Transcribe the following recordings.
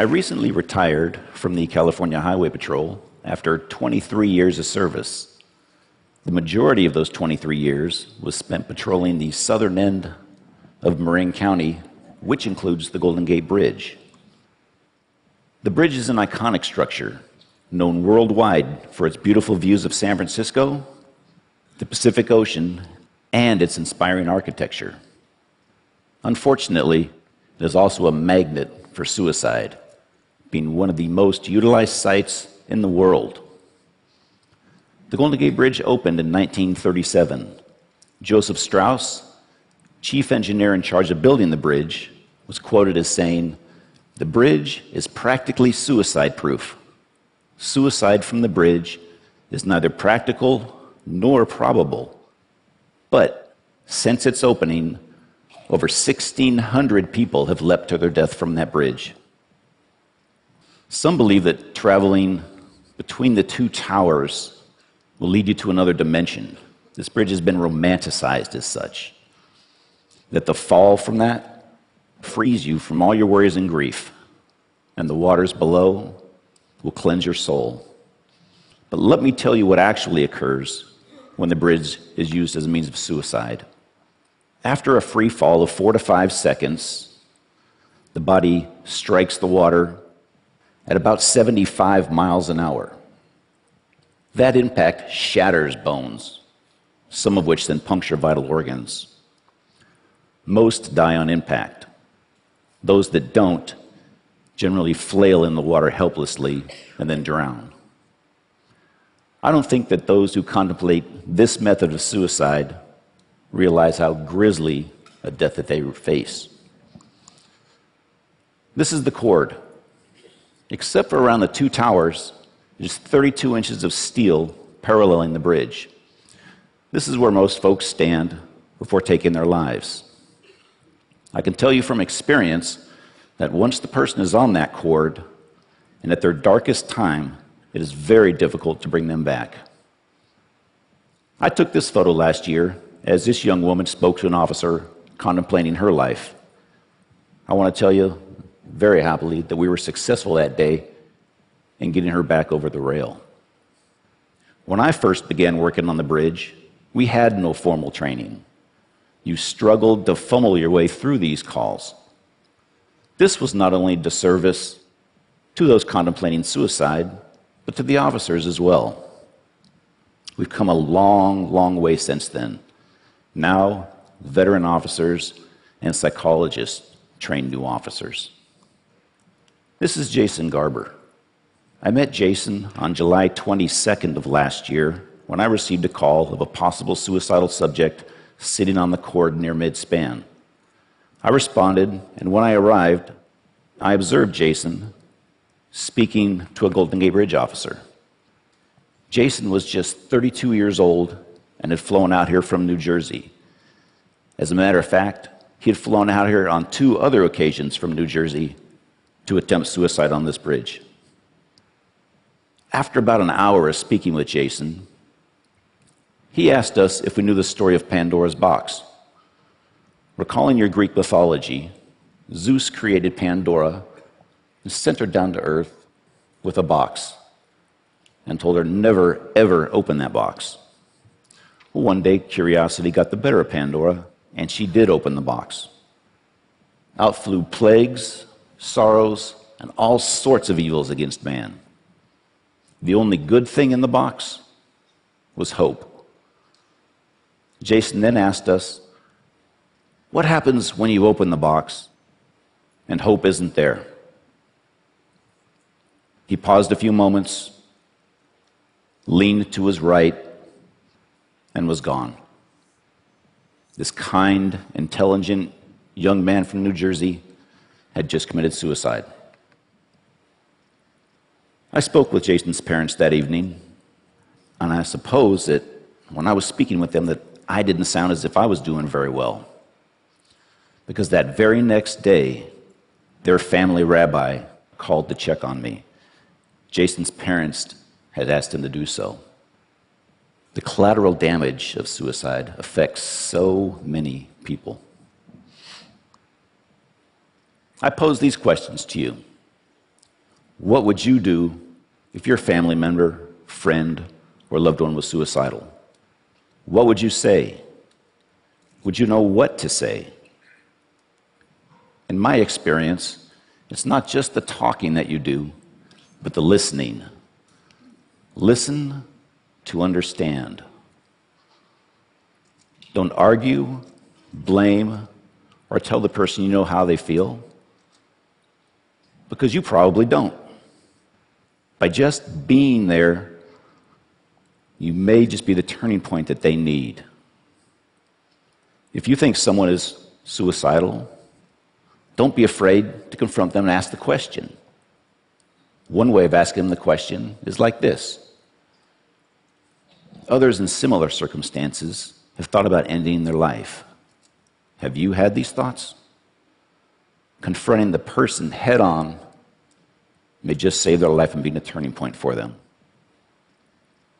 I recently retired from the California Highway Patrol after 23 years of service. The majority of those 23 years was spent patrolling the southern end of Marin County, which includes the Golden Gate Bridge. The bridge is an iconic structure known worldwide for its beautiful views of San Francisco, the Pacific Ocean, and its inspiring architecture. Unfortunately, it is also a magnet for suicide, being one of the most utilized sites in the world. The Golden Gate Bridge opened in 1937. Joseph Strauss, chief engineer in charge of building the bridge, was quoted as saying, The bridge is practically suicide proof. Suicide from the bridge is neither practical nor probable. But since its opening, over 1,600 people have leapt to their death from that bridge. Some believe that traveling between the two towers will lead you to another dimension. This bridge has been romanticized as such. That the fall from that frees you from all your worries and grief, and the waters below will cleanse your soul. But let me tell you what actually occurs when the bridge is used as a means of suicide. After a free fall of four to five seconds, the body strikes the water at about 75 miles an hour. That impact shatters bones, some of which then puncture vital organs. Most die on impact. Those that don't generally flail in the water helplessly and then drown. I don't think that those who contemplate this method of suicide realize how grisly a death that they face. This is the chord. Except for around the two towers, there's 32 inches of steel paralleling the bridge. This is where most folks stand before taking their lives. I can tell you from experience that once the person is on that chord and at their darkest time, it is very difficult to bring them back. I took this photo last year as this young woman spoke to an officer contemplating her life. I want to tell you very happily that we were successful that day in getting her back over the rail. When I first began working on the bridge, we had no formal training. You struggled to funnel your way through these calls. This was not only disservice to those contemplating suicide, but to the officers as well. We've come a long, long way since then. Now, veteran officers and psychologists train new officers. This is Jason Garber. I met Jason on July 22nd of last year when I received a call of a possible suicidal subject sitting on the chord near midspan. I responded, and when I arrived, I observed Jason speaking to a Golden Gate Bridge officer. Jason was just 32 years old and had flown out here from New Jersey. As a matter of fact, he had flown out here on two other occasions from New Jersey to attempt suicide on this bridge. After about an hour of speaking with Jason, he asked us if we knew the story of Pandora's box. Recalling your Greek mythology, Zeus created Pandora and sent her down to earth with a box and told her never, ever open that box. Well, one day, curiosity got the better of Pandora, and she did open the box. Out flew plagues, sorrows, and all sorts of evils against man. The only good thing in the box was hope. Jason then asked us, What happens when you open the box and hope isn't there? He paused a few moments, leaned to his right, and was gone. This kind, intelligent young man from New Jersey had just committed suicide. I spoke with Jason's parents that evening, and I suppose that when I was speaking with them that I didn't sound as if I was doing very well. Because that very next day, their family rabbi called to check on me. Jason's parents had asked him to do so. The collateral damage of suicide affects so many people. I pose these questions to you. What would you do if your family member, friend, or loved one was suicidal? What would you say? Would you know what to say? In my experience, it's not just the talking that you do, but the listening. Listen to understand. Don't argue, blame, or tell the person you know how they feel, because you probably don't. By just being there, you may just be the turning point that they need. If you think someone is suicidal, don't be afraid to confront them and ask the question. One way of asking them the question is like this Others in similar circumstances have thought about ending their life. Have you had these thoughts? Confronting the person head on may just save their life and be a turning point for them.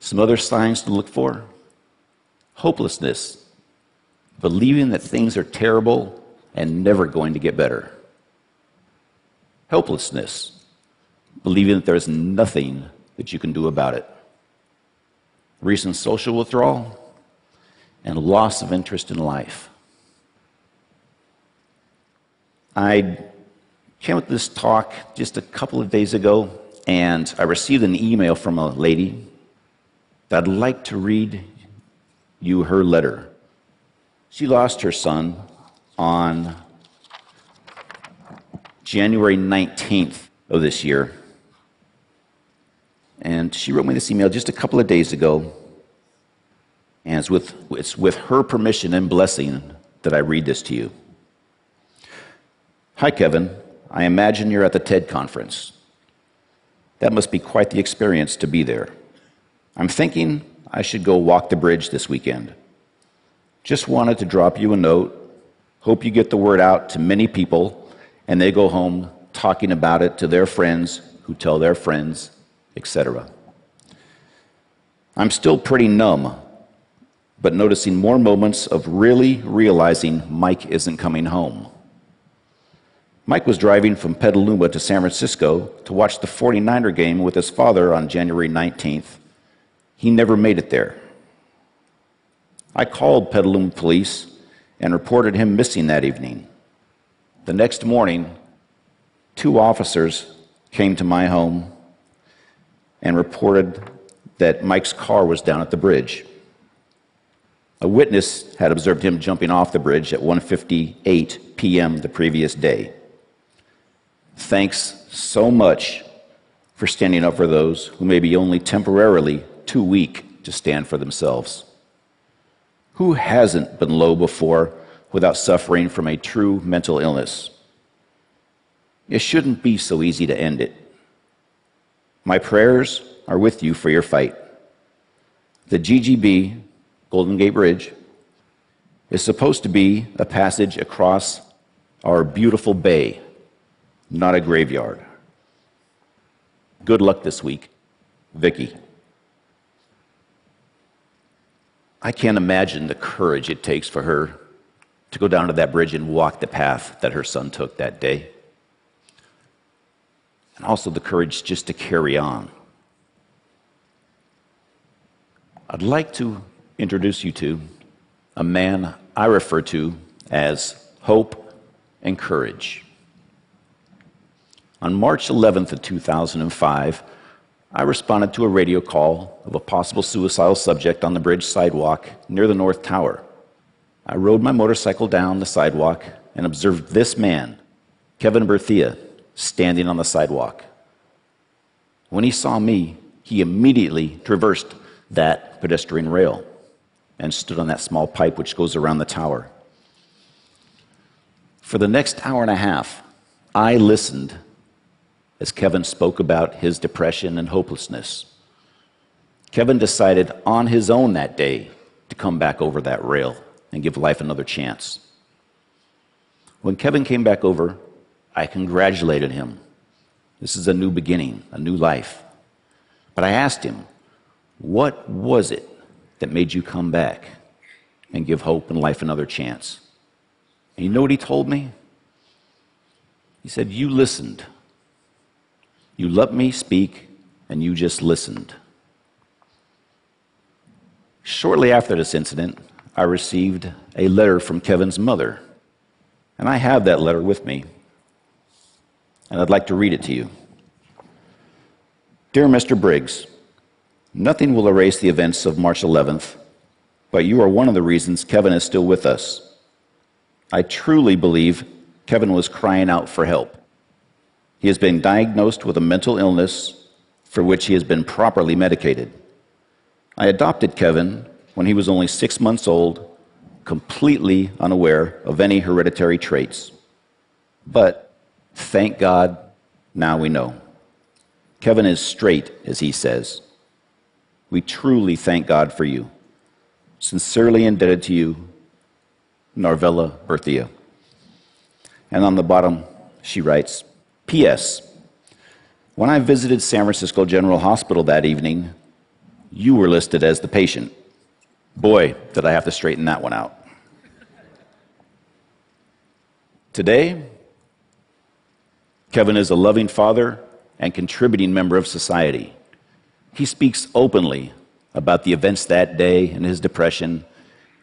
Some other signs to look for hopelessness, believing that things are terrible and never going to get better. Helplessness, believing that there's nothing that you can do about it. Recent social withdrawal, and loss of interest in life. I came with this talk just a couple of days ago, and I received an email from a lady that I'd like to read you her letter. She lost her son on January 19th of this year. And she wrote me this email just a couple of days ago. And it's with, it's with her permission and blessing that I read this to you. Hi, Kevin. I imagine you're at the TED conference. That must be quite the experience to be there. I'm thinking I should go walk the bridge this weekend. Just wanted to drop you a note. Hope you get the word out to many people and they go home talking about it to their friends who tell their friends, etc. I'm still pretty numb, but noticing more moments of really realizing Mike isn't coming home. Mike was driving from Petaluma to San Francisco to watch the 49er game with his father on January 19th. He never made it there. I called Petaluma police and reported him missing that evening. The next morning, two officers came to my home and reported that Mike's car was down at the bridge. A witness had observed him jumping off the bridge at 1:58 p.m. the previous day. Thanks so much for standing up for those who may be only temporarily too weak to stand for themselves. Who hasn't been low before without suffering from a true mental illness? It shouldn't be so easy to end it. My prayers are with you for your fight. The GGB, Golden Gate Bridge, is supposed to be a passage across our beautiful bay not a graveyard. Good luck this week, Vicky. I can't imagine the courage it takes for her to go down to that bridge and walk the path that her son took that day. And also the courage just to carry on. I'd like to introduce you to a man I refer to as hope and courage. On March 11th of 2005, I responded to a radio call of a possible suicidal subject on the bridge sidewalk near the North Tower. I rode my motorcycle down the sidewalk and observed this man, Kevin Berthia, standing on the sidewalk. When he saw me, he immediately traversed that pedestrian rail and stood on that small pipe which goes around the tower. For the next hour and a half, I listened as Kevin spoke about his depression and hopelessness. Kevin decided on his own that day to come back over that rail and give life another chance. When Kevin came back over, I congratulated him. This is a new beginning, a new life. But I asked him, What was it that made you come back and give hope and life another chance? And you know what he told me? He said, You listened. You let me speak, and you just listened. Shortly after this incident, I received a letter from Kevin's mother, and I have that letter with me, and I'd like to read it to you. Dear Mr. Briggs, nothing will erase the events of March 11th, but you are one of the reasons Kevin is still with us. I truly believe Kevin was crying out for help. He has been diagnosed with a mental illness for which he has been properly medicated. I adopted Kevin when he was only six months old, completely unaware of any hereditary traits. But thank God, now we know. Kevin is straight, as he says. We truly thank God for you. Sincerely indebted to you, Narvella Berthia. And on the bottom, she writes P.S. When I visited San Francisco General Hospital that evening, you were listed as the patient. Boy, did I have to straighten that one out. Today, Kevin is a loving father and contributing member of society. He speaks openly about the events that day and his depression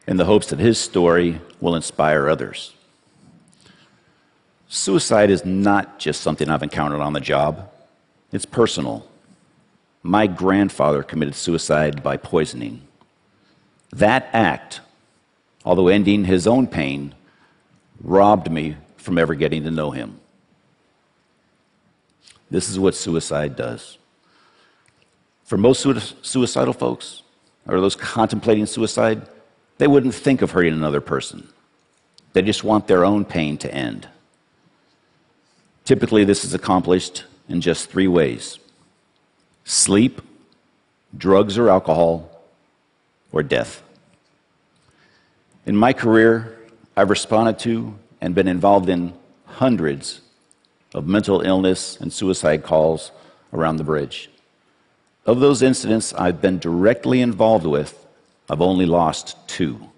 in the hopes that his story will inspire others. Suicide is not just something I've encountered on the job, it's personal. My grandfather committed suicide by poisoning. That act, although ending his own pain, robbed me from ever getting to know him. This is what suicide does. For most suicidal folks, or those contemplating suicide, they wouldn't think of hurting another person. They just want their own pain to end. Typically, this is accomplished in just three ways sleep, drugs or alcohol, or death. In my career, I've responded to and been involved in hundreds of mental illness and suicide calls around the bridge. Of those incidents I've been directly involved with, I've only lost two,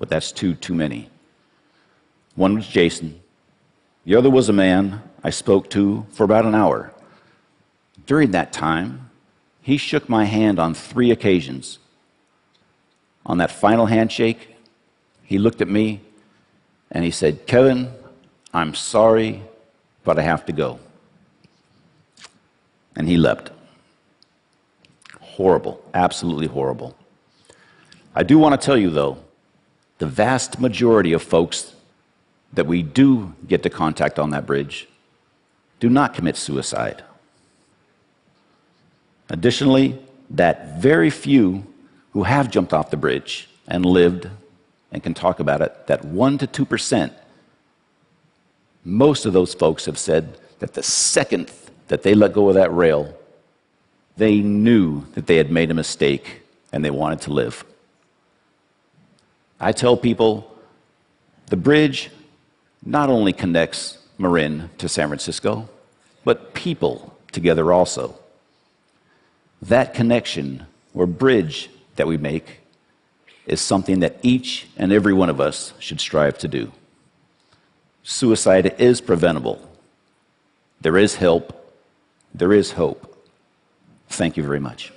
but that's two too many. One was Jason, the other was a man I spoke to for about an hour. During that time, he shook my hand on three occasions. On that final handshake, he looked at me and he said, Kevin, I'm sorry, but I have to go. And he left. Horrible, absolutely horrible. I do want to tell you, though, the vast majority of folks that we do get to contact on that bridge do not commit suicide. Additionally, that very few who have jumped off the bridge and lived and can talk about it, that 1% to 2%, most of those folks have said that the second that they let go of that rail, they knew that they had made a mistake and they wanted to live. I tell people the bridge not only connects Marin to San Francisco, but people together also. That connection or bridge that we make is something that each and every one of us should strive to do. Suicide is preventable. There is help. There is hope. Thank you very much.